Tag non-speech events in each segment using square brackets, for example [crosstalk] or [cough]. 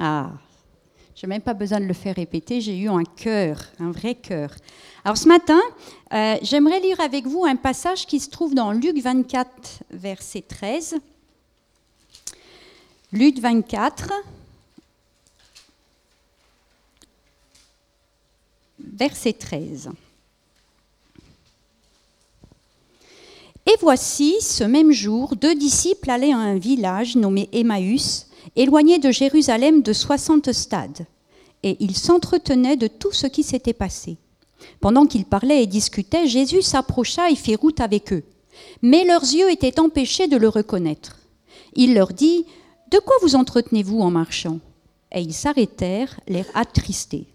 Ah, je n'ai même pas besoin de le faire répéter, j'ai eu un cœur, un vrai cœur. Alors ce matin, euh, j'aimerais lire avec vous un passage qui se trouve dans Luc 24, verset 13. Luc 24, verset 13. Et voici, ce même jour, deux disciples allaient à un village nommé Emmaüs, éloigné de Jérusalem de soixante stades, et ils s'entretenaient de tout ce qui s'était passé. Pendant qu'ils parlaient et discutaient, Jésus s'approcha et fit route avec eux. Mais leurs yeux étaient empêchés de le reconnaître. Il leur dit, De quoi vous entretenez-vous en marchant? Et ils s'arrêtèrent, l'air attristés.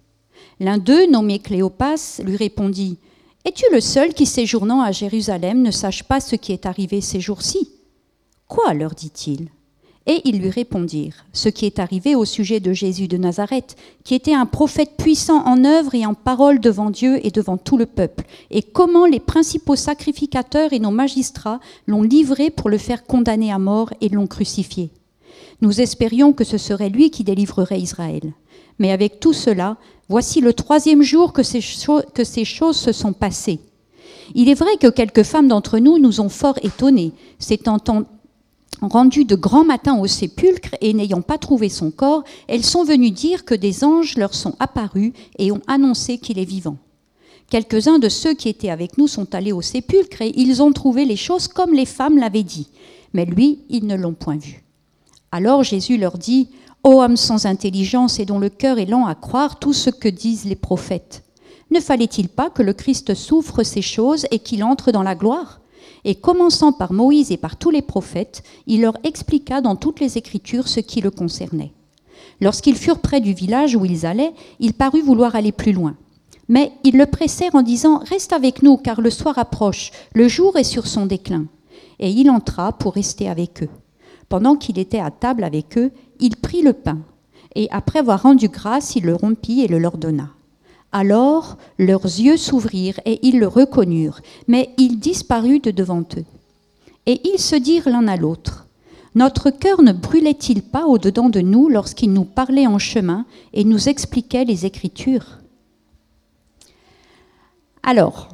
L'un d'eux, nommé Cléopas, lui répondit, Es-tu le seul qui, séjournant à Jérusalem, ne sache pas ce qui est arrivé ces jours-ci Quoi? leur dit-il Et ils lui répondirent ce qui est arrivé au sujet de Jésus de Nazareth, qui était un prophète puissant en œuvre et en parole devant Dieu et devant tout le peuple, et comment les principaux sacrificateurs et nos magistrats l'ont livré pour le faire condamner à mort et l'ont crucifié. Nous espérions que ce serait lui qui délivrerait Israël. Mais avec tout cela, voici le troisième jour que ces, choses se sont passées. Il est vrai que quelques femmes d'entre nous nous ont fort étonnés, s'étant rendues de grand matin au sépulcre et n'ayant pas trouvé son corps, elles sont venues dire que des anges leur sont apparus et ont annoncé qu'il est vivant. Quelques-uns de ceux qui étaient avec nous sont allés au sépulcre et ils ont trouvé les choses comme les femmes l'avaient dit, mais lui, ils ne l'ont point vu. Alors Jésus leur dit, Ô homme sans intelligence et dont le cœur est lent à croire tout ce que disent les prophètes, ne fallait-il pas que le Christ souffre ces choses et qu'il entre dans la gloire? Et commençant par Moïse et par tous les prophètes, il leur expliqua dans toutes les Écritures ce qui le concernait. Lorsqu'ils furent près du village où ils allaient, il parut vouloir aller plus loin. Mais ils le pressèrent en disant Reste avec nous, car le soir approche, le jour est sur son déclin. Et il entra pour rester avec eux. Pendant qu'il était à table avec eux, il prit le pain, et après avoir rendu grâce, il le rompit et le leur donna. Alors leurs yeux s'ouvrirent et ils le reconnurent, mais il disparut de devant eux. Et ils se dirent l'un à l'autre, Notre cœur ne brûlait-il pas au-dedans de nous lorsqu'il nous parlait en chemin et nous expliquait les Écritures? Alors,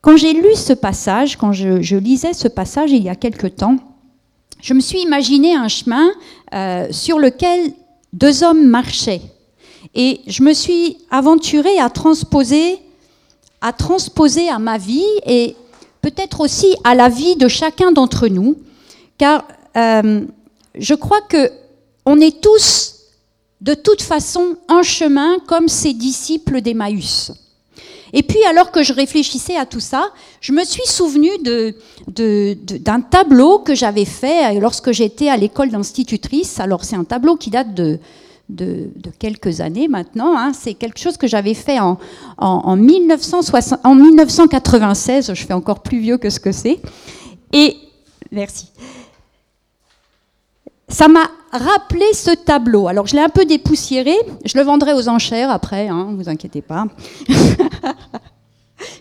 quand j'ai lu ce passage, quand je, lisais ce passage il y a quelque temps, je me suis imaginé un chemin euh, sur lequel deux hommes marchaient. Et je me suis aventurée à transposer, à transposer à ma vie et peut-être aussi à la vie de chacun d'entre nous, car euh, je crois que on est tous de toute façon en chemin comme ces disciples d'Emmaüs. Et puis, alors que je réfléchissais à tout ça, je me suis souvenue d'un tableau que j'avais fait lorsque j'étais à l'école d'institutrice. Alors, c'est un tableau qui date de, de, quelques années maintenant. Hein. C'est quelque chose que j'avais fait en, en, en, 1960, en 1996. Je fais encore plus vieux que ce que c'est. Et, merci ça m'a rappelé ce tableau. Alors je l'ai un peu dépoussiéré, je le vendrai aux enchères après, hein, vous inquiétez pas. [laughs] Il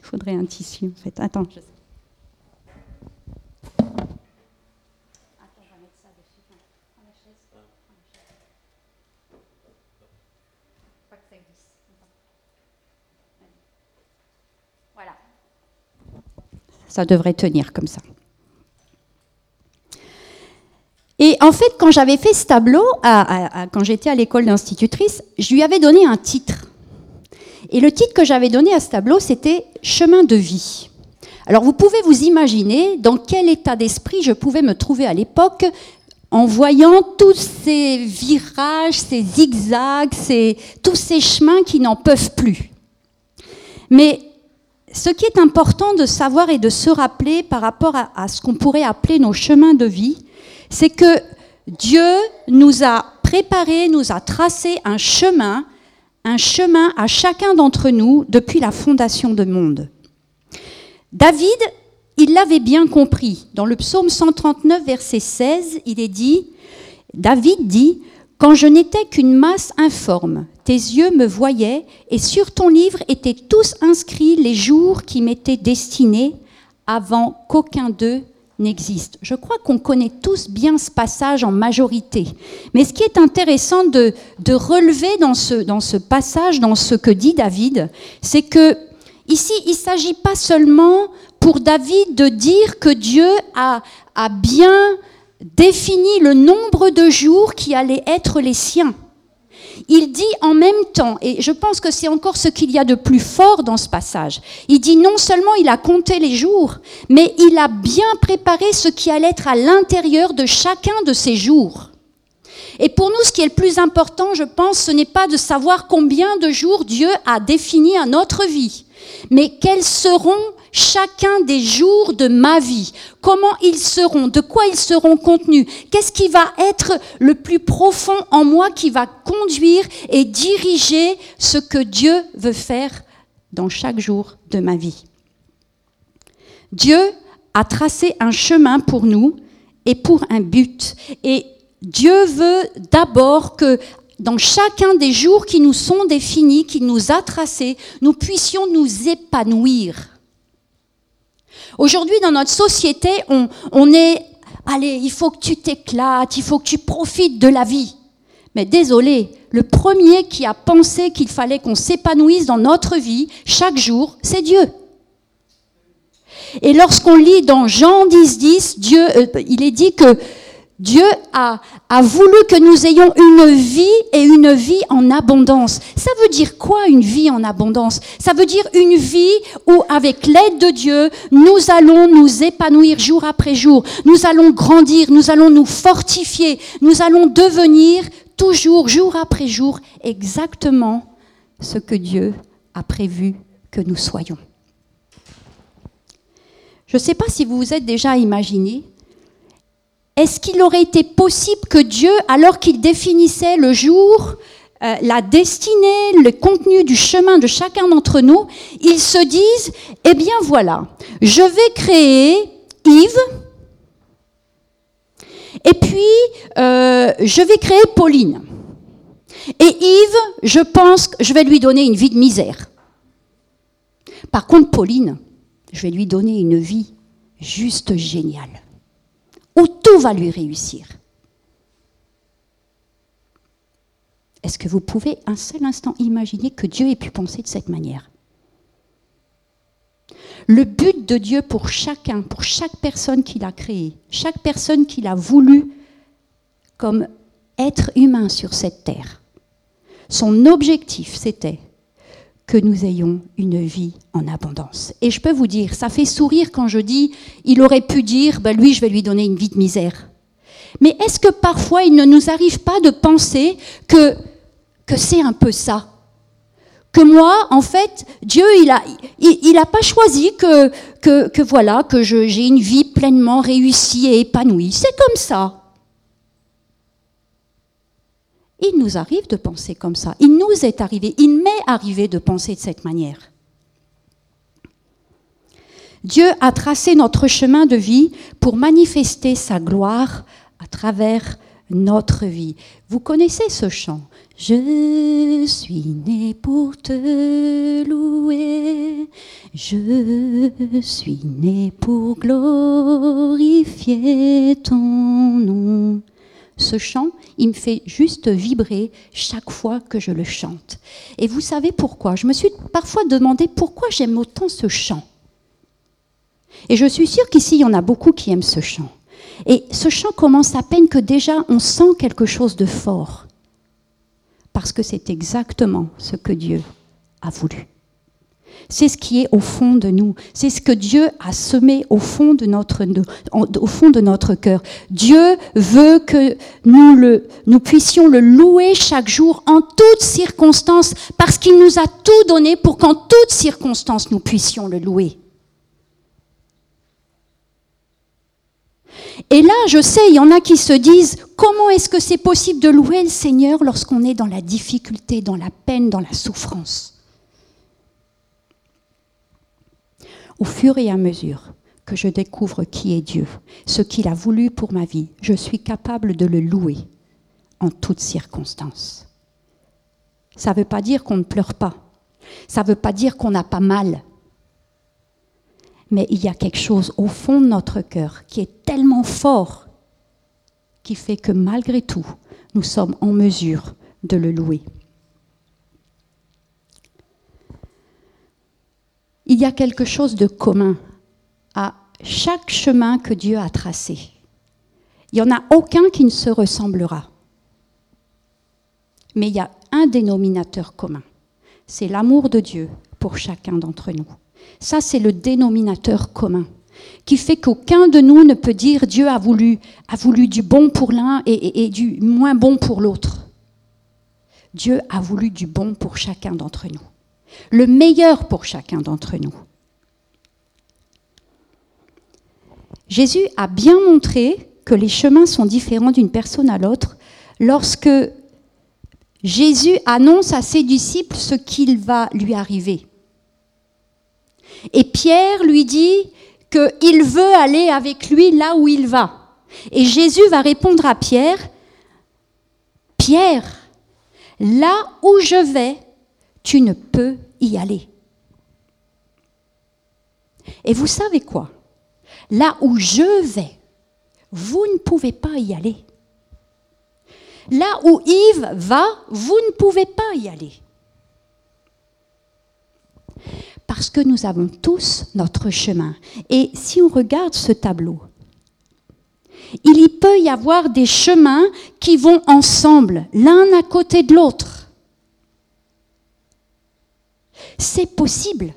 faudrait un tissu en fait. Ça devrait tenir comme ça. Et en fait, quand j'avais fait ce tableau, quand j'étais à l'école d'institutrice, je lui avais donné un titre. Et le titre que j'avais donné à ce tableau, c'était Chemin de vie. Alors vous pouvez vous imaginer dans quel état d'esprit je pouvais me trouver à l'époque en voyant tous ces virages, ces zigzags, tous ces chemins qui n'en peuvent plus. Mais ce qui est important de savoir et de se rappeler par rapport à ce qu'on pourrait appeler nos chemins de vie, c'est que Dieu nous a préparé, nous a tracé un chemin, un chemin à chacun d'entre nous depuis la fondation du monde. David, il l'avait bien compris. Dans le psaume 139, verset 16, il est dit, David dit, Quand je n'étais qu'une masse informe, tes yeux me voyaient, et sur ton livre étaient tous inscrits les jours qui m'étaient destinés avant qu'aucun d'eux n'existe. Je crois qu'on connaît tous bien ce passage en majorité. Mais ce qui est intéressant de, relever dans ce, dans ce passage, dans ce que dit David, c'est que ici, il ne s'agit pas seulement pour David de dire que Dieu a, a bien défini le nombre de jours qui allaient être les siens. Il dit en même temps, et je pense que c'est encore ce qu'il y a de plus fort dans ce passage, il dit non seulement il a compté les jours, mais il a bien préparé ce qui allait être à l'intérieur de chacun de ces jours. Et pour nous, ce qui est le plus important, je pense, ce n'est pas de savoir combien de jours Dieu a défini à notre vie, mais quels seront chacun des jours de ma vie, comment ils seront, de quoi ils seront contenus, qu'est-ce qui va être le plus profond en moi qui va conduire et diriger ce que Dieu veut faire dans chaque jour de ma vie. Dieu a tracé un chemin pour nous et pour un but. Et Dieu veut d'abord que dans chacun des jours qui nous sont définis, qu'il nous a tracés, nous puissions nous épanouir Aujourd'hui, dans notre société, on, est, allez, il faut que tu t'éclates, il faut que tu profites de la vie. Mais désolé, le premier qui a pensé qu'il fallait qu'on s'épanouisse dans notre vie chaque jour, c'est Dieu. Et lorsqu'on lit dans Jean 10, 10, Dieu, euh, il est dit que Dieu a, a, voulu que nous ayons une vie et une vie en abondance. Ça veut dire quoi une vie en abondance? Ça veut dire une vie où, avec l'aide de Dieu, nous allons nous épanouir jour après jour, nous allons grandir, nous allons nous fortifier, nous allons devenir toujours, jour après jour, exactement ce que Dieu a prévu que nous soyons. Je ne sais pas si vous vous êtes déjà imaginé est-ce qu'il aurait été possible que Dieu, alors qu'il définissait le jour, euh, la destinée, le contenu du chemin de chacun d'entre nous, il se dise, eh bien voilà, je vais créer Yves, et puis euh, je vais créer Pauline. Et Yves, je pense que je vais lui donner une vie de misère. Par contre, Pauline, je vais lui donner une vie juste géniale où tout va lui réussir. Est-ce que vous pouvez un seul instant imaginer que Dieu ait pu penser de cette manière? Le but de Dieu pour chacun, pour chaque personne qu'il a créée, chaque personne qu'il a voulu comme être humain sur cette terre, son objectif c'était que nous ayons une vie en abondance. Et je peux vous dire, ça fait sourire quand je dis, il aurait pu dire, ben lui, je vais lui donner une vie de misère. Mais est-ce que parfois il ne nous arrive pas de penser que, que c'est un peu ça? Que moi, en fait, Dieu, il n'a il, pas choisi que, que, que voilà, que j'ai une vie pleinement réussie et épanouie. C'est comme ça. Il nous arrive de penser comme ça. Il nous est arrivé, il m'est arrivé de penser de cette manière. Dieu a tracé notre chemin de vie pour manifester sa gloire à travers notre vie. Vous connaissez ce chant? Je suis né pour te louer, je suis né pour glorifier ton nom ce chant, il me fait juste vibrer chaque fois que je le chante. Et vous savez pourquoi? Je me suis parfois demandé pourquoi j'aime autant ce chant. Et je suis sûre qu'ici, il y en a beaucoup qui aiment ce chant. Et ce chant commence à peine que déjà on sent quelque chose de fort. Parce que c'est exactement ce que Dieu a voulu. C'est ce qui est au fond de nous. C'est ce que Dieu a semé au fond de notre, au cœur. Dieu veut que nous, le, nous puissions le louer chaque jour en toutes circonstances parce qu'il nous a tout donné pour qu'en toutes circonstances nous puissions le louer. Et là, je sais, il y en a qui se disent, comment est-ce que c'est possible de louer le Seigneur lorsqu'on est dans la difficulté, dans la peine, dans la souffrance? Au fur et à mesure que je découvre qui est Dieu, ce qu'il a voulu pour ma vie, je suis capable de le louer en toutes circonstances. Ça ne veut pas dire qu'on ne pleure pas. Ça ne veut pas dire qu'on n'a pas mal. Mais il y a quelque chose au fond de notre cœur qui est tellement fort qui fait que malgré tout, nous sommes en mesure de le louer. Il y a quelque chose de commun à chaque chemin que Dieu a tracé. Il n'y en a aucun qui ne se ressemblera. Mais il y a un dénominateur commun. C'est l'amour de Dieu pour chacun d'entre nous. Ça, c'est le dénominateur commun qui fait qu'aucun de nous ne peut dire Dieu a voulu, du bon pour l'un et du moins bon pour l'autre. Dieu a voulu du bon pour chacun d'entre nous, le meilleur pour chacun d'entre nous. Jésus a bien montré que les chemins sont différents d'une personne à l'autre lorsque Jésus annonce à ses disciples ce qu'il va lui arriver. Et Pierre lui dit qu'il veut aller avec lui là où il va. Et Jésus va répondre à Pierre, Pierre, là où je vais, tu ne peux y aller. Et vous savez quoi? Là où je vais, vous ne pouvez pas y aller. Là où Yves va, vous ne pouvez pas y aller. Parce que nous avons tous notre chemin. Et si on regarde ce tableau, il y peut y avoir des chemins qui vont ensemble, l'un à côté de l'autre. C'est possible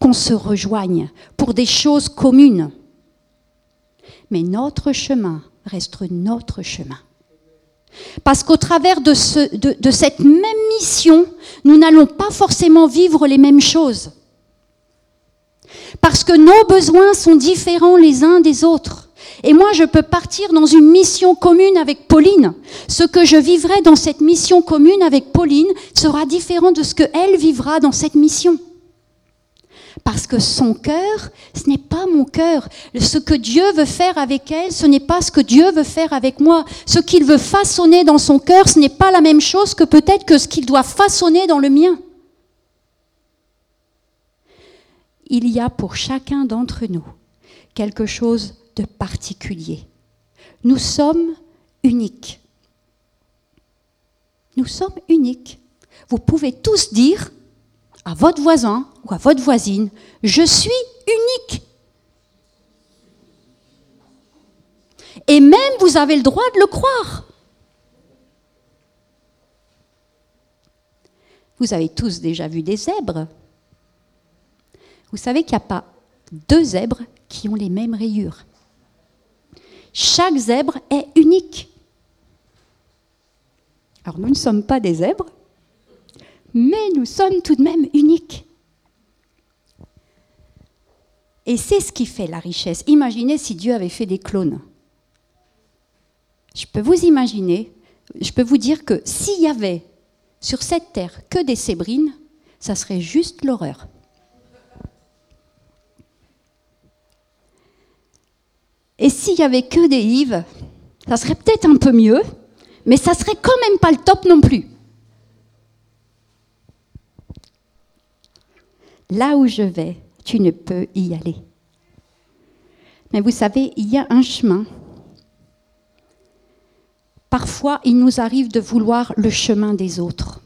qu'on se rejoigne pour des choses communes. Mais notre chemin reste notre chemin. Parce qu'au travers de, cette même mission, nous n'allons pas forcément vivre les mêmes choses. Parce que nos besoins sont différents les uns des autres. Et moi, je peux partir dans une mission commune avec Pauline. Ce que je vivrai dans cette mission commune avec Pauline sera différent de ce qu'elle vivra dans cette mission. Parce que son cœur, ce n'est pas mon cœur. Ce que Dieu veut faire avec elle, ce n'est pas ce que Dieu veut faire avec moi. Ce qu'il veut façonner dans son cœur, ce n'est pas la même chose que peut-être que ce qu'il doit façonner dans le mien. Il y a pour chacun d'entre nous quelque chose de particulier. Nous sommes uniques. Nous sommes uniques. Vous pouvez tous dire, à votre voisin ou à votre voisine, je suis unique. Et même vous avez le droit de le croire. Vous avez tous déjà vu des zèbres. Vous savez qu'il n'y a pas deux zèbres qui ont les mêmes rayures. Chaque zèbre est unique. Alors nous ne sommes pas des zèbres, mais nous sommes tout de même uniques. Et c'est ce qui fait la richesse. Imaginez si Dieu avait fait des clones. Je peux vous imaginer, je peux vous dire que s'il y avait sur cette terre que des sébrines, ça serait juste l'horreur. Et s'il y avait que des Yves, ça serait peut-être un peu mieux, mais ça serait quand même pas le top non plus. Là où je vais, tu ne peux y aller. Mais vous savez, il y a un chemin. Parfois, il nous arrive de vouloir le chemin des autres.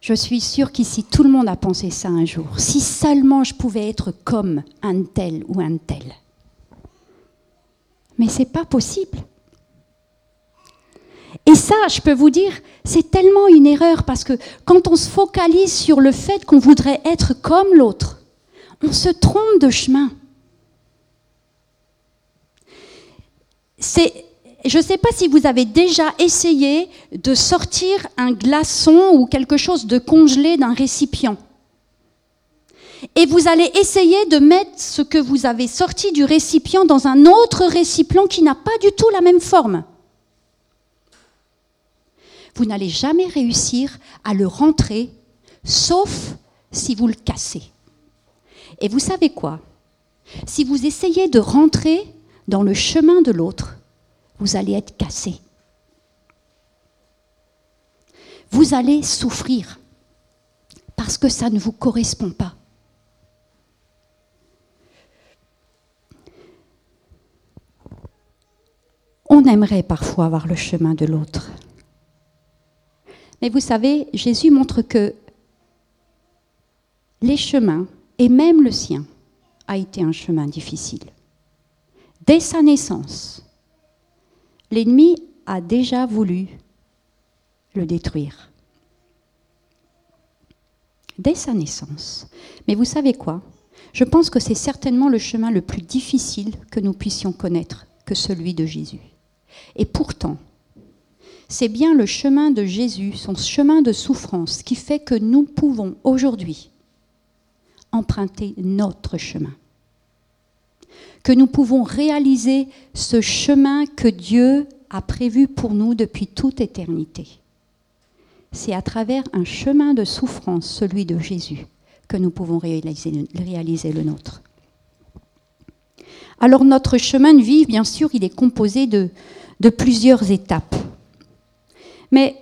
Je suis sûre qu'ici, tout le monde a pensé ça un jour. Si seulement je pouvais être comme un tel ou un tel. Mais ce n'est pas possible. Et ça, je peux vous dire, c'est tellement une erreur parce que quand on se focalise sur le fait qu'on voudrait être comme l'autre, on se trompe de chemin. je ne sais pas si vous avez déjà essayé de sortir un glaçon ou quelque chose de congelé d'un récipient. Et vous allez essayer de mettre ce que vous avez sorti du récipient dans un autre récipient qui n'a pas du tout la même forme vous n'allez jamais réussir à le rentrer, sauf si vous le cassez. Et vous savez quoi? Si vous essayez de rentrer dans le chemin de l'autre, vous allez être cassé. Vous allez souffrir parce que ça ne vous correspond pas. Aimerait parfois avoir le chemin de l'autre. Mais vous savez, Jésus montre que les chemins, et même le sien, a été un chemin difficile. Dès sa naissance, l'ennemi a déjà voulu le détruire. Dès sa naissance. Mais vous savez quoi? Je pense que c'est certainement le chemin le plus difficile que nous puissions connaître que celui de Jésus. Et pourtant, c'est bien le chemin de Jésus, son chemin de souffrance, qui fait que nous pouvons aujourd'hui emprunter notre chemin. Que nous pouvons réaliser ce chemin que Dieu a prévu pour nous depuis toute éternité. C'est à travers un chemin de souffrance, celui de Jésus, que nous pouvons réaliser, le nôtre. Alors notre chemin de vie, bien sûr, il est composé de, plusieurs étapes. Mais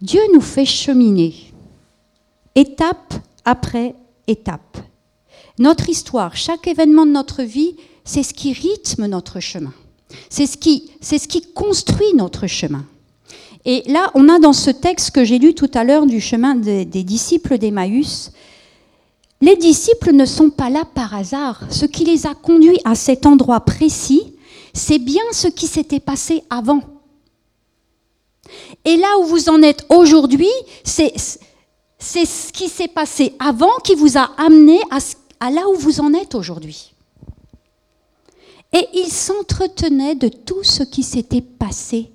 Dieu nous fait cheminer, étape après étape. Notre histoire, chaque événement de notre vie, c'est ce qui rythme notre chemin. C'est ce qui, c'est ce qui construit notre chemin. Et là, on a dans ce texte que j'ai lu tout à l'heure du chemin des, des disciples d'Emmaüs, les disciples ne sont pas là par hasard. Ce qui les a conduits à cet endroit précis, c'est bien ce qui s'était passé avant. Et là où vous en êtes aujourd'hui, c'est ce qui s'est passé avant qui vous a amené à, là où vous en êtes aujourd'hui. Et ils s'entretenaient de tout ce qui s'était passé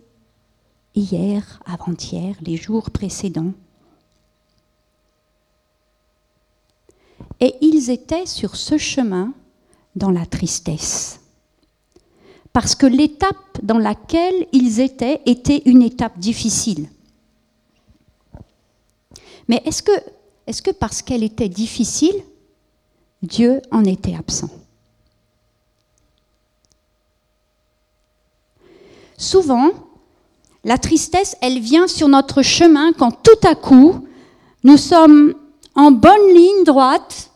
hier, avant-hier, les jours précédents. Et ils étaient sur ce chemin dans la tristesse parce que l'étape dans laquelle ils étaient était une étape difficile. Mais est-ce que, parce qu'elle était difficile, Dieu en était absent? Souvent, la tristesse, elle vient sur notre chemin quand tout à coup, nous sommes en bonne ligne droite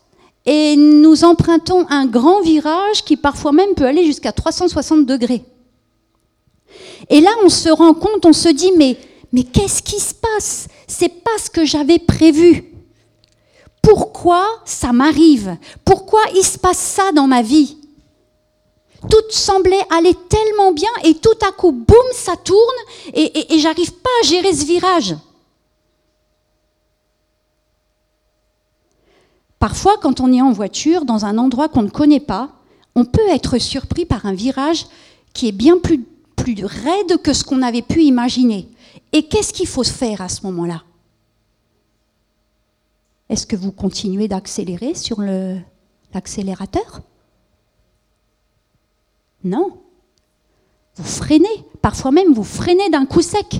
et nous empruntons un grand virage qui parfois même peut aller jusqu'à 360 degrés. Et là, on se rend compte, on se dit, mais, mais qu'est-ce qui se passe? C'est pas ce que j'avais prévu. Pourquoi ça m'arrive? Pourquoi il se passe ça dans ma vie? Tout semblait aller tellement bien et tout à coup, boum, ça tourne et, et, et j'arrive pas à gérer ce virage. Parfois, quand on est en voiture dans un endroit qu'on ne connaît pas, on peut être surpris par un virage qui est bien plus, raide que ce qu'on avait pu imaginer. Et qu'est-ce qu'il faut faire à ce moment-là? Est-ce que vous continuez d'accélérer sur l'accélérateur? Non. Vous freinez. Parfois même, vous freinez d'un coup sec.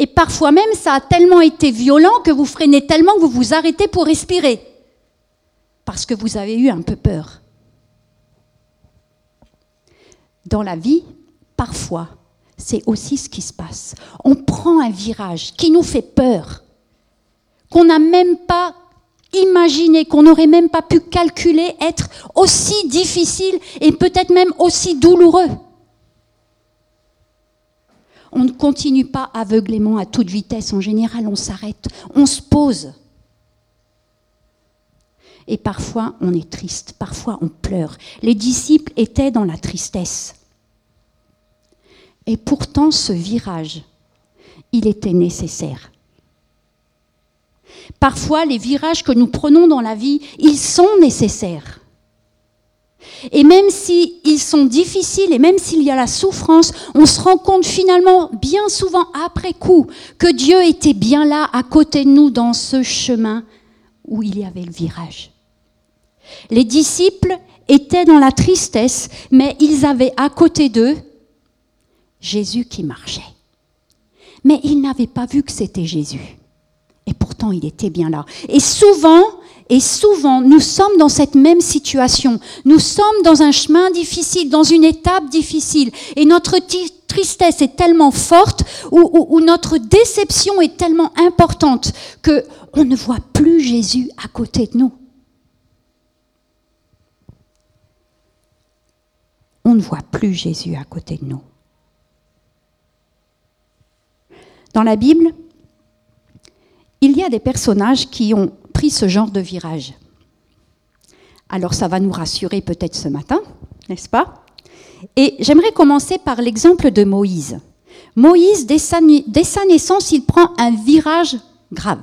Et parfois même, ça a tellement été violent que vous freinez tellement que vous vous arrêtez pour respirer. Parce que vous avez eu un peu peur. Dans la vie, parfois, c'est aussi ce qui se passe. On prend un virage qui nous fait peur, qu'on n'a même pas imaginé, qu'on n'aurait même pas pu calculer être aussi difficile et peut-être même aussi douloureux on ne continue pas aveuglément à toute vitesse. En général, on s'arrête, on se pose. Et parfois, on est triste, parfois, on pleure. Les disciples étaient dans la tristesse. Et pourtant, ce virage, il était nécessaire. Parfois, les virages que nous prenons dans la vie, ils sont nécessaires. Et même s'ils sont difficiles et même s'il y a la souffrance, on se rend compte finalement, bien souvent après coup, que Dieu était bien là à côté de nous dans ce chemin où il y avait le virage. Les disciples étaient dans la tristesse, mais ils avaient à côté d'eux Jésus qui marchait. Mais ils n'avaient pas vu que c'était Jésus. Et pourtant, il était bien là. Et souvent, et souvent, nous sommes dans cette même situation. Nous sommes dans un chemin difficile, dans une étape difficile. Et notre tristesse est tellement forte, ou, notre déception est tellement importante, qu'on ne voit plus Jésus à côté de nous. on ne voit plus Jésus à côté de nous. Dans la Bible, il y a des personnages qui ont ce genre de virage. Alors ça va nous rassurer peut-être ce matin, n'est-ce pas? Et j'aimerais commencer par l'exemple de Moïse. Moïse, dès sa, naissance, il prend un virage grave.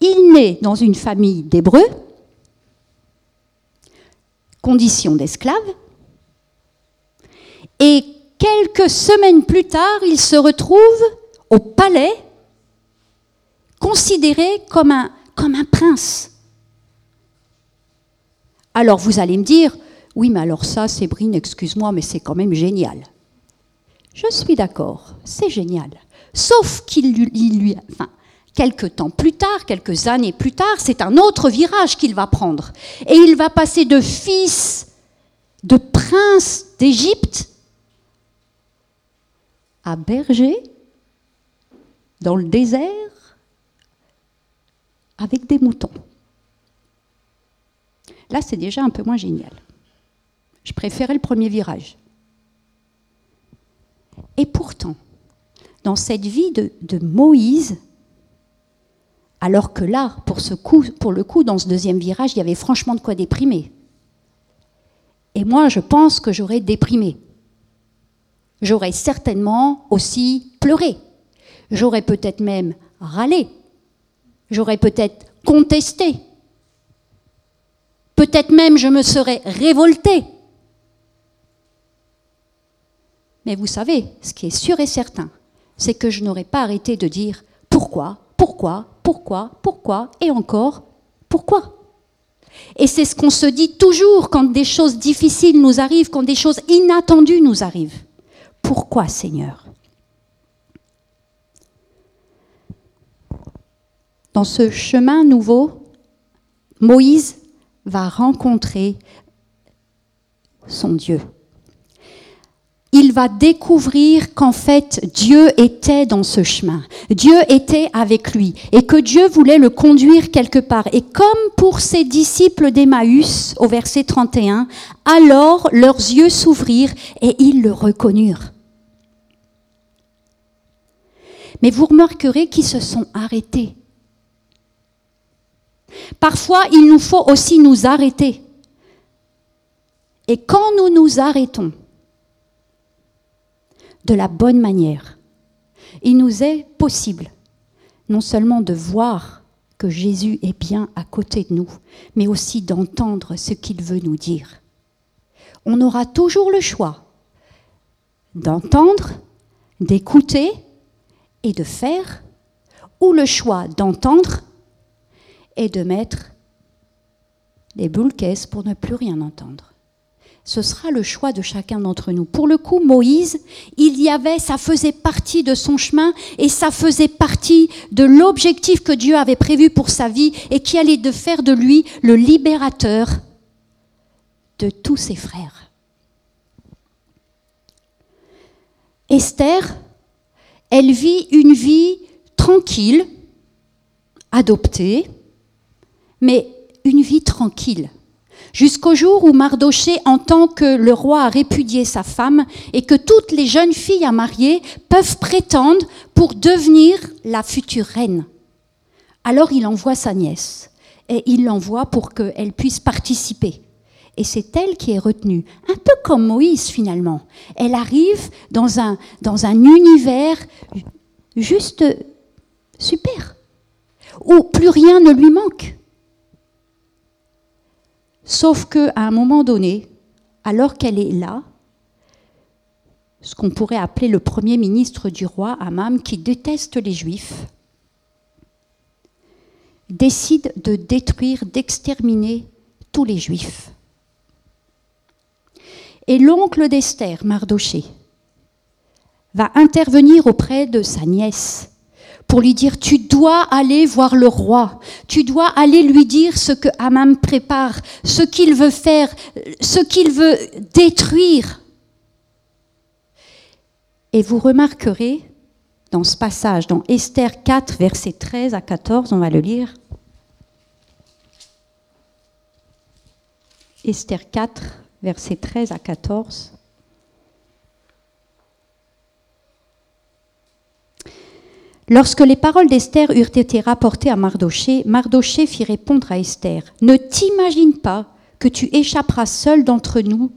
Il naît dans une famille d'Hébreux, condition d'esclave, et quelques semaines plus tard, il se retrouve au palais, considéré comme un, comme un prince. Alors vous allez me dire, oui, mais alors ça, Sébrine, excuse-moi, mais c'est quand même génial. Je suis d'accord, c'est génial. Sauf qu'il lui, enfin, quelques temps plus tard, quelques années plus tard, c'est un autre virage qu'il va prendre. Et il va passer de fils de prince d'Égypte à berger dans le désert avec des moutons. Là, c'est déjà un peu moins génial. Je préférais le premier virage. Et pourtant, dans cette vie de, Moïse, alors que là, pour, ce coup, pour le coup, dans ce deuxième virage, il y avait franchement de quoi déprimer. Et moi, je pense que j'aurais déprimé. J'aurais certainement aussi pleuré. J'aurais peut-être même râlé. J'aurais peut-être contesté. Peut-être même je me serais révoltée. Mais vous savez, ce qui est sûr et certain, c'est que je n'aurais pas arrêté de dire pourquoi, pourquoi, pourquoi, pourquoi, et encore pourquoi. Et c'est ce qu'on se dit toujours quand des choses difficiles nous arrivent, quand des choses inattendues nous arrivent. Pourquoi, Seigneur? Dans ce chemin nouveau, Moïse va rencontrer son Dieu. Il va découvrir qu'en fait Dieu était dans ce chemin, Dieu était avec lui et que Dieu voulait le conduire quelque part. Et comme pour ses disciples d'Emmaüs au verset 31, alors leurs yeux s'ouvrirent et ils le reconnurent. Mais vous remarquerez qu'ils se sont arrêtés Parfois, il nous faut aussi nous arrêter. Et quand nous nous arrêtons de la bonne manière, il nous est possible non seulement de voir que Jésus est bien à côté de nous, mais aussi d'entendre ce qu'il veut nous dire. On aura toujours le choix d'entendre, d'écouter et de faire, ou le choix d'entendre et de mettre les boules caisses pour ne plus rien entendre. Ce sera le choix de chacun d'entre nous. Pour le coup, Moïse, il y avait, ça faisait partie de son chemin et ça faisait partie de l'objectif que Dieu avait prévu pour sa vie et qui allait de faire de lui le libérateur de tous ses frères. Esther, elle vit une vie tranquille, adoptée, mais une vie tranquille. Jusqu'au jour où Mardoché entend que le roi a répudié sa femme et que toutes les jeunes filles à marier peuvent prétendre pour devenir la future reine. Alors il envoie sa nièce et il l'envoie pour qu'elle puisse participer. Et c'est elle qui est retenue, un peu comme Moïse finalement. Elle arrive dans un, univers juste super, où plus rien ne lui manque. Sauf qu'à un moment donné, alors qu'elle est là, ce qu'on pourrait appeler le premier ministre du roi, Amam, qui déteste les juifs, décide de détruire, d'exterminer tous les juifs. Et l'oncle d'Esther, Mardoché, va intervenir auprès de sa nièce pour lui dire tu dois aller voir le roi, tu dois aller lui dire ce que Amam prépare, ce qu'il veut faire, ce qu'il veut détruire. Et vous remarquerez dans ce passage, dans Esther 4, versets 13 à 14, on va le lire. Esther 4, versets 13 à 14. Lorsque les paroles d'Esther eurent été rapportées à Mardoché, Mardoché fit répondre à Esther Ne t'imagine pas que tu échapperas seul d'entre nous,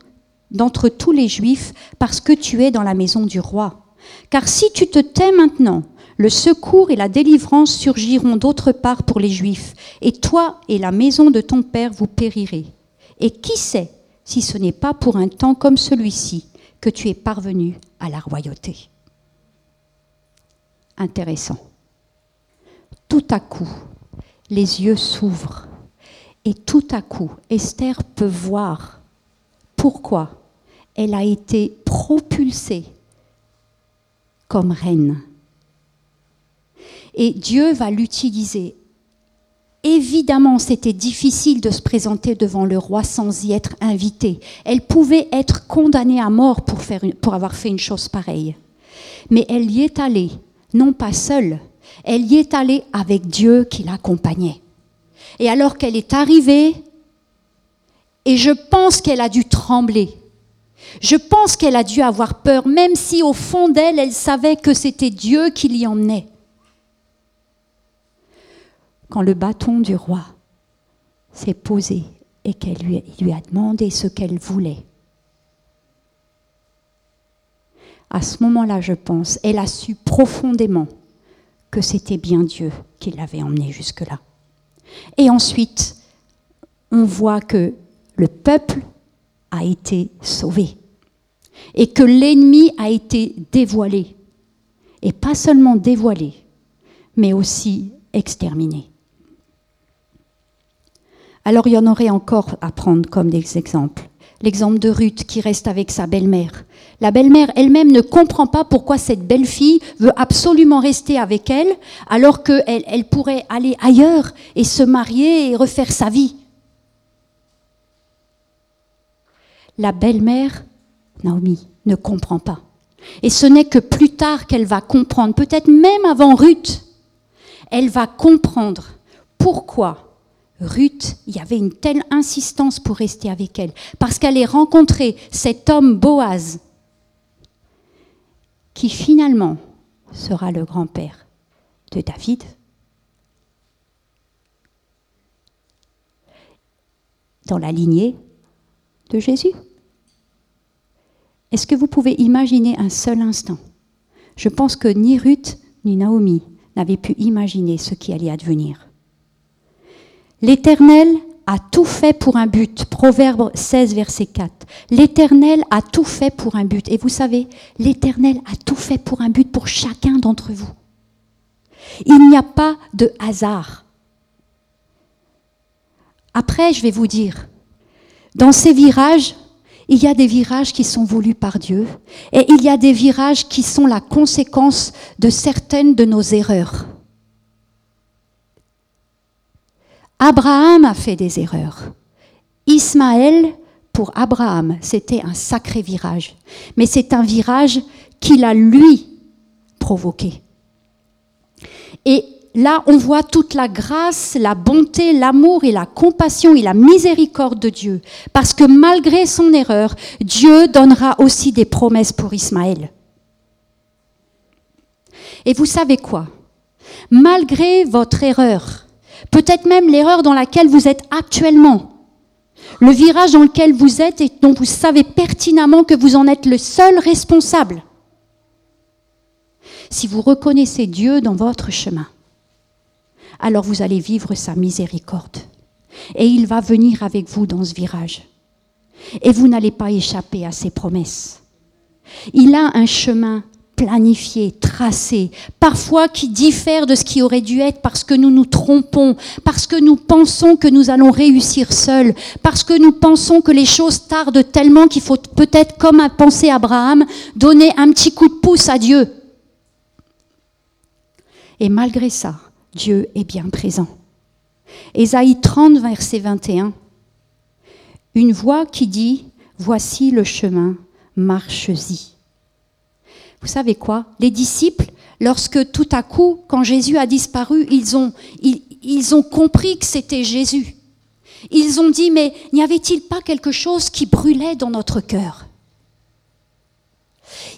d'entre tous les Juifs, parce que tu es dans la maison du roi. Car si tu te tais maintenant, le secours et la délivrance surgiront d'autre part pour les Juifs, et toi et la maison de ton Père vous périrez. Et qui sait si ce n'est pas pour un temps comme celui-ci que tu es parvenu à la royauté Intéressant. Tout à coup, les yeux s'ouvrent, et tout à coup, Esther peut voir pourquoi elle a été propulsée comme reine et Dieu va l'utiliser. Évidemment, c'était difficile de se présenter devant le roi sans y être invité. Elle pouvait être condamnée à mort pour, pour avoir fait une chose pareille. Mais elle y est allée, non pas seule, elle y est allée avec Dieu qui l'accompagnait. Et alors qu'elle est arrivée, et je pense qu'elle a dû trembler, je pense qu'elle a dû avoir peur, même si au fond d'elle, elle savait que c'était Dieu qui l'y emmenait quand le bâton du roi s'est posé et qu'elle lui, a demandé ce qu'elle voulait. À ce moment-là, je pense, elle a su profondément que c'était bien Dieu qui l'avait emmenée jusque-là. Et ensuite, on voit que le peuple a été sauvé et que l'ennemi a été dévoilé. Et pas seulement dévoilé, mais aussi exterminé. Alors il y en aurait encore à prendre comme des exemples. L'exemple de Ruth qui reste avec sa belle-mère. La belle-mère elle-même ne comprend pas pourquoi cette belle-fille veut absolument rester avec elle alors qu'elle elle pourrait aller ailleurs et se marier et refaire sa vie. La belle-mère, Naomi, ne comprend pas. Et ce n'est que plus tard qu'elle va comprendre, peut-être même avant Ruth, elle va comprendre pourquoi Ruth, il y avait une telle insistance pour rester avec elle, parce qu'elle est rencontré cet homme Boaz, qui finalement sera le grand-père de David. dans la lignée de Jésus. Est-ce que vous pouvez imaginer un seul instant? Je pense que ni Ruth ni Naomi n'avaient pu imaginer ce qui allait advenir. L'Éternel a tout fait pour un but. Proverbe 16, verset 4. L'Éternel a tout fait pour un but. Et vous savez, l'Éternel a tout fait pour un but pour chacun d'entre vous. Il n'y a pas de hasard. Après, je vais vous dire, dans ces virages, il y a des virages qui sont voulus par Dieu et il y a des virages qui sont la conséquence de certaines de nos erreurs. Abraham a fait des erreurs. Ismaël, pour Abraham, c'était un sacré virage. Mais c'est un virage qu'il a lui provoqué. Et là, on voit toute la grâce, la bonté, l'amour et la compassion et la miséricorde de Dieu. Parce que malgré son erreur, Dieu donnera aussi des promesses pour Ismaël. Et vous savez quoi? Malgré votre erreur, peut-être même l'erreur dans laquelle vous êtes actuellement, le virage dans lequel vous êtes et dont vous savez pertinemment que vous en êtes le seul responsable. Si vous reconnaissez Dieu dans votre chemin, alors vous allez vivre sa miséricorde. Et il va venir avec vous dans ce virage. Et vous n'allez pas échapper à ses promesses. Il a un chemin planifié, tracé, parfois qui diffère de ce qui aurait dû être parce que nous nous trompons, parce que nous pensons que nous allons réussir seuls, parce que nous pensons que les choses tardent tellement qu'il faut peut-être, comme a pensé Abraham, donner un petit coup de pouce à Dieu. Et malgré ça, Dieu est bien présent. Ésaïe 30, verset 21. Une voix qui dit, Voici le chemin, marche-y. Vous savez quoi? Les disciples, lorsque tout à coup, quand Jésus a disparu, ils ont, compris que c'était Jésus. Ils ont dit, mais n'y avait-il pas quelque chose qui brûlait dans notre cœur?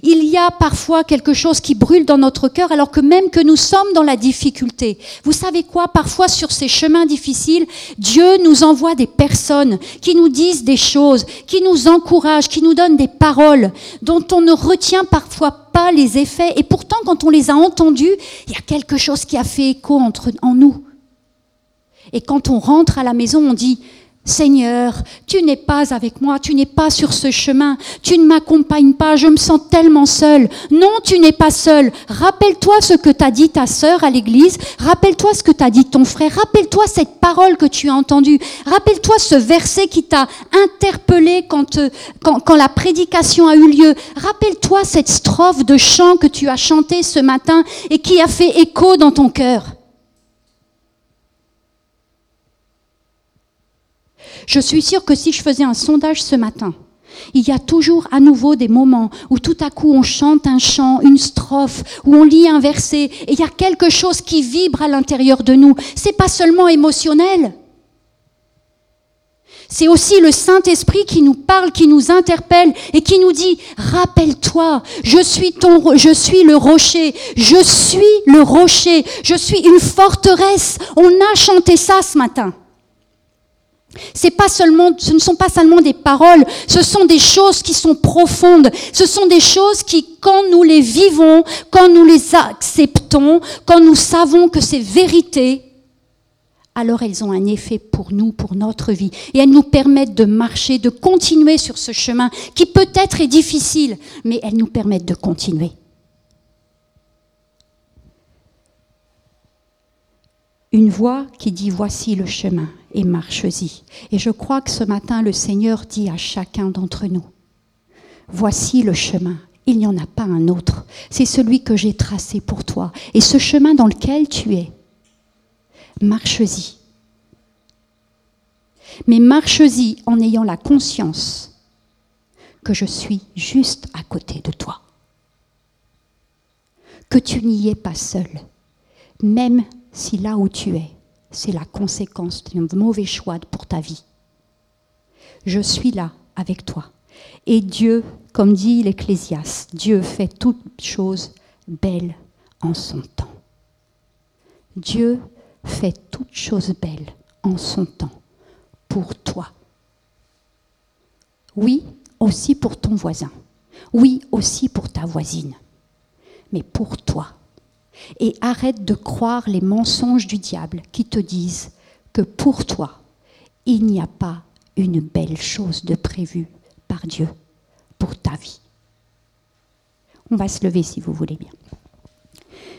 Il y a parfois quelque chose qui brûle dans notre cœur alors que même que nous sommes dans la difficulté. Vous savez quoi? Parfois sur ces chemins difficiles, Dieu nous envoie des personnes qui nous disent des choses, qui nous encouragent, qui nous donnent des paroles dont on ne retient parfois pas les effets. Et pourtant, quand on les a entendus, il y a quelque chose qui a fait écho entre, en nous. Et quand on rentre à la maison, on dit, Seigneur, tu n'es pas avec moi, tu n'es pas sur ce chemin, tu ne m'accompagnes pas, je me sens tellement seul. Non, tu n'es pas seul. Rappelle-toi ce que t'a dit ta sœur à l'église, rappelle-toi ce que t'a dit ton frère, rappelle-toi cette parole que tu as entendue, rappelle-toi ce verset qui t'a interpellé quand, euh, quand, quand la prédication a eu lieu, rappelle-toi cette strophe de chant que tu as chanté ce matin et qui a fait écho dans ton cœur. Je suis sûre que si je faisais un sondage ce matin, il y a toujours à nouveau des moments où tout à coup on chante un chant, une strophe, où on lit un verset, et il y a quelque chose qui vibre à l'intérieur de nous. C'est pas seulement émotionnel. C'est aussi le Saint-Esprit qui nous parle, qui nous interpelle et qui nous dit rappelle-toi, je suis ton je suis le rocher, je suis le rocher, je suis une forteresse. On a chanté ça ce matin. Pas seulement, ce ne sont pas seulement des paroles, ce sont des choses qui sont profondes. Ce sont des choses qui, quand nous les vivons, quand nous les acceptons, quand nous savons que c'est vérité, alors elles ont un effet pour nous, pour notre vie. Et elles nous permettent de marcher, de continuer sur ce chemin qui peut-être est difficile, mais elles nous permettent de continuer. Une voix qui dit voici le chemin et marche-y. Et je crois que ce matin, le Seigneur dit à chacun d'entre nous, voici le chemin. Il n'y en a pas un autre. C'est celui que j'ai tracé pour toi. Et ce chemin dans lequel tu es, marche-y. Mais marche-y en ayant la conscience que je suis juste à côté de toi. Que tu n'y es pas seul, même si là où tu es, c'est la conséquence d'un mauvais choix pour ta vie. Je suis là avec toi. Et Dieu, comme dit l'Ecclésiaste, Dieu fait toutes choses belles en son temps. Dieu fait toutes choses belles en son temps pour toi. Oui, aussi pour ton voisin. Oui, aussi pour ta voisine. Mais pour toi, et arrête de croire les mensonges du diable qui te disent que pour toi, il n'y a pas une belle chose de prévue par Dieu pour ta vie. On va se lever si vous voulez bien.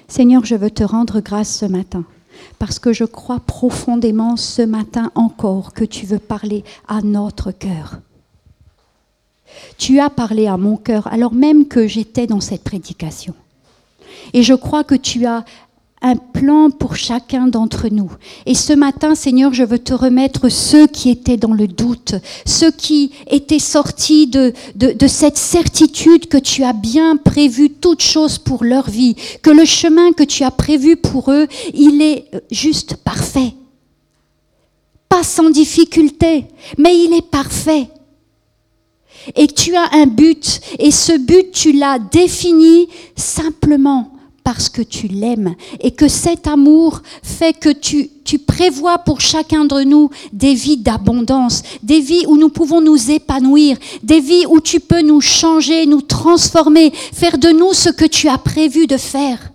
Seigneur, je veux te rendre grâce ce matin parce que je crois profondément ce matin encore que tu veux parler à notre cœur. Tu as parlé à mon cœur alors même que j'étais dans cette prédication. Et je crois que tu as un plan pour chacun d'entre nous. Et ce matin, Seigneur, je veux te remettre ceux qui étaient dans le doute, ceux qui étaient sortis de, cette certitude que tu as bien prévu toutes choses pour leur vie, que le chemin que tu as prévu pour eux, il est juste parfait. Pas sans difficulté, mais il est parfait et tu as un but, et ce but, tu l'as défini simplement parce que tu l'aimes et que cet amour fait que tu, tu prévois pour chacun de nous des vies d'abondance, des vies où nous pouvons nous épanouir, des vies où tu peux nous changer, nous transformer, faire de nous ce que tu as prévu de faire.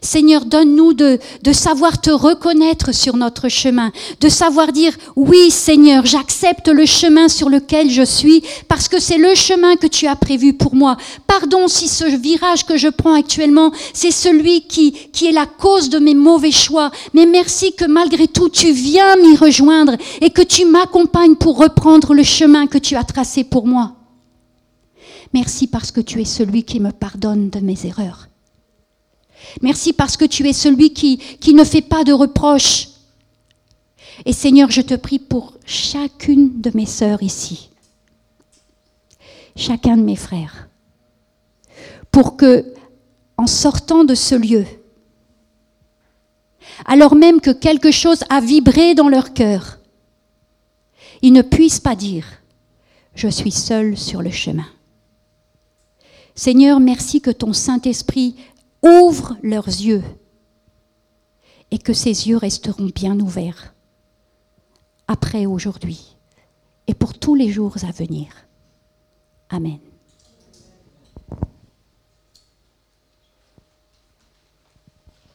Seigneur, donne-nous de, de, savoir te reconnaître sur notre chemin, de savoir dire, oui Seigneur, j'accepte le chemin sur lequel je suis parce que c'est le chemin que tu as prévu pour moi. Pardon si ce virage que je prends actuellement, c'est celui qui, qui est la cause de mes mauvais choix, mais merci que malgré tout, tu viens m'y rejoindre et que tu m'accompagnes pour reprendre le chemin que tu as tracé pour moi. Merci parce que tu es celui qui me pardonne de mes erreurs. Merci parce que tu es celui qui, ne fait pas de reproches. Et Seigneur, je te prie pour chacune de mes sœurs ici, chacun de mes frères, pour que, en sortant de ce lieu, alors même que quelque chose a vibré dans leur cœur, ils ne puissent pas dire ⁇ Je suis seul sur le chemin ⁇ Seigneur, merci que ton Saint-Esprit ouvre leurs yeux et que ces yeux resteront bien ouverts après aujourd'hui et pour tous les jours à venir. Amen.